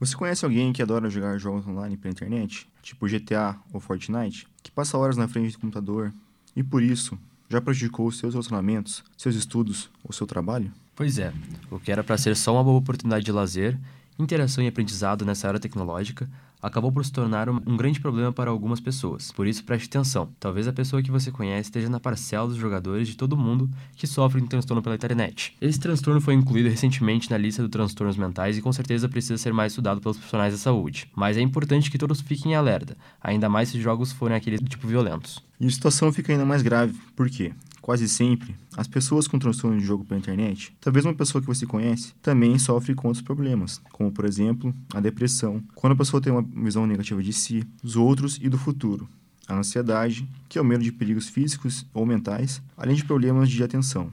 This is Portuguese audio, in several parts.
Você conhece alguém que adora jogar jogos online pela internet, tipo GTA ou Fortnite, que passa horas na frente do computador e por isso já prejudicou seus relacionamentos, seus estudos ou seu trabalho? Pois é, o que era para ser só uma boa oportunidade de lazer, interação e aprendizado nessa área tecnológica acabou por se tornar um grande problema para algumas pessoas. Por isso, preste atenção. Talvez a pessoa que você conhece esteja na parcela dos jogadores de todo mundo que sofrem de transtorno pela internet. Esse transtorno foi incluído recentemente na lista de transtornos mentais e com certeza precisa ser mais estudado pelos profissionais da saúde. Mas é importante que todos fiquem alerta, ainda mais se os jogos forem aquele tipo violentos. E a situação fica ainda mais grave. Por quê? Quase sempre, as pessoas com transtorno de jogo pela internet, talvez uma pessoa que você conhece, também sofre com outros problemas, como por exemplo, a depressão, quando a pessoa tem uma visão negativa de si, dos outros e do futuro, a ansiedade, que é o medo de perigos físicos ou mentais, além de problemas de atenção.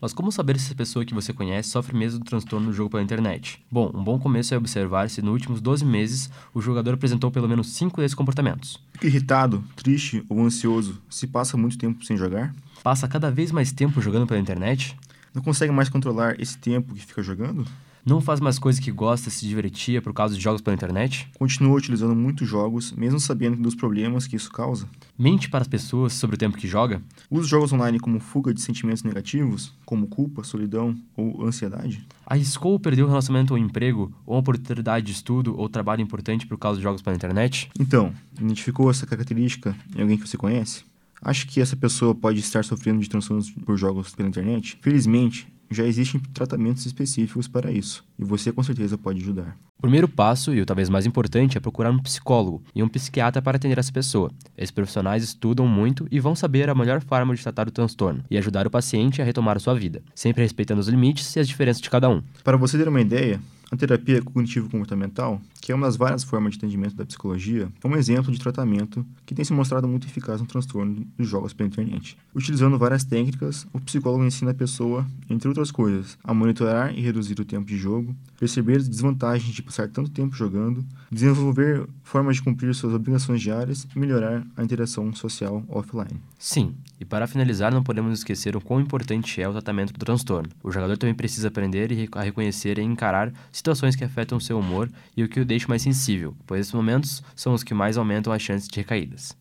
Mas como saber se essa pessoa que você conhece sofre mesmo do transtorno do jogo pela internet? Bom, um bom começo é observar se nos últimos 12 meses o jogador apresentou pelo menos 5 desses comportamentos. Fica irritado, triste ou ansioso se passa muito tempo sem jogar? Passa cada vez mais tempo jogando pela internet? Não consegue mais controlar esse tempo que fica jogando? Não faz mais coisas que gosta e se divertia por causa de jogos pela internet? Continua utilizando muitos jogos, mesmo sabendo dos problemas que isso causa? Mente para as pessoas sobre o tempo que joga? Usa jogos online como fuga de sentimentos negativos, como culpa, solidão ou ansiedade? Arriscou ou perdeu o relacionamento ou emprego, ou uma oportunidade de estudo ou trabalho importante por causa de jogos pela internet? Então, identificou essa característica em alguém que você conhece? Acha que essa pessoa pode estar sofrendo de transtornos por jogos pela internet? Felizmente, já existem tratamentos específicos para isso, e você com certeza pode ajudar. O primeiro passo, e o talvez mais importante, é procurar um psicólogo e um psiquiatra para atender essa pessoa. Esses profissionais estudam muito e vão saber a melhor forma de tratar o transtorno e ajudar o paciente a retomar a sua vida, sempre respeitando os limites e as diferenças de cada um. Para você ter uma ideia, a terapia cognitivo-comportamental, que é uma das várias formas de atendimento da psicologia, é um exemplo de tratamento que tem se mostrado muito eficaz no transtorno dos jogos pela internet. Utilizando várias técnicas, o psicólogo ensina a pessoa, entre outras coisas, a monitorar e reduzir o tempo de jogo, perceber as desvantagens de passar tanto tempo jogando, desenvolver formas de cumprir suas obrigações diárias e melhorar a interação social offline. Sim, e para finalizar, não podemos esquecer o quão importante é o tratamento do transtorno. O jogador também precisa aprender a reconhecer e encarar situações que afetam seu humor e o que o deixa mais sensível, pois esses momentos são os que mais aumentam as chances de recaídas.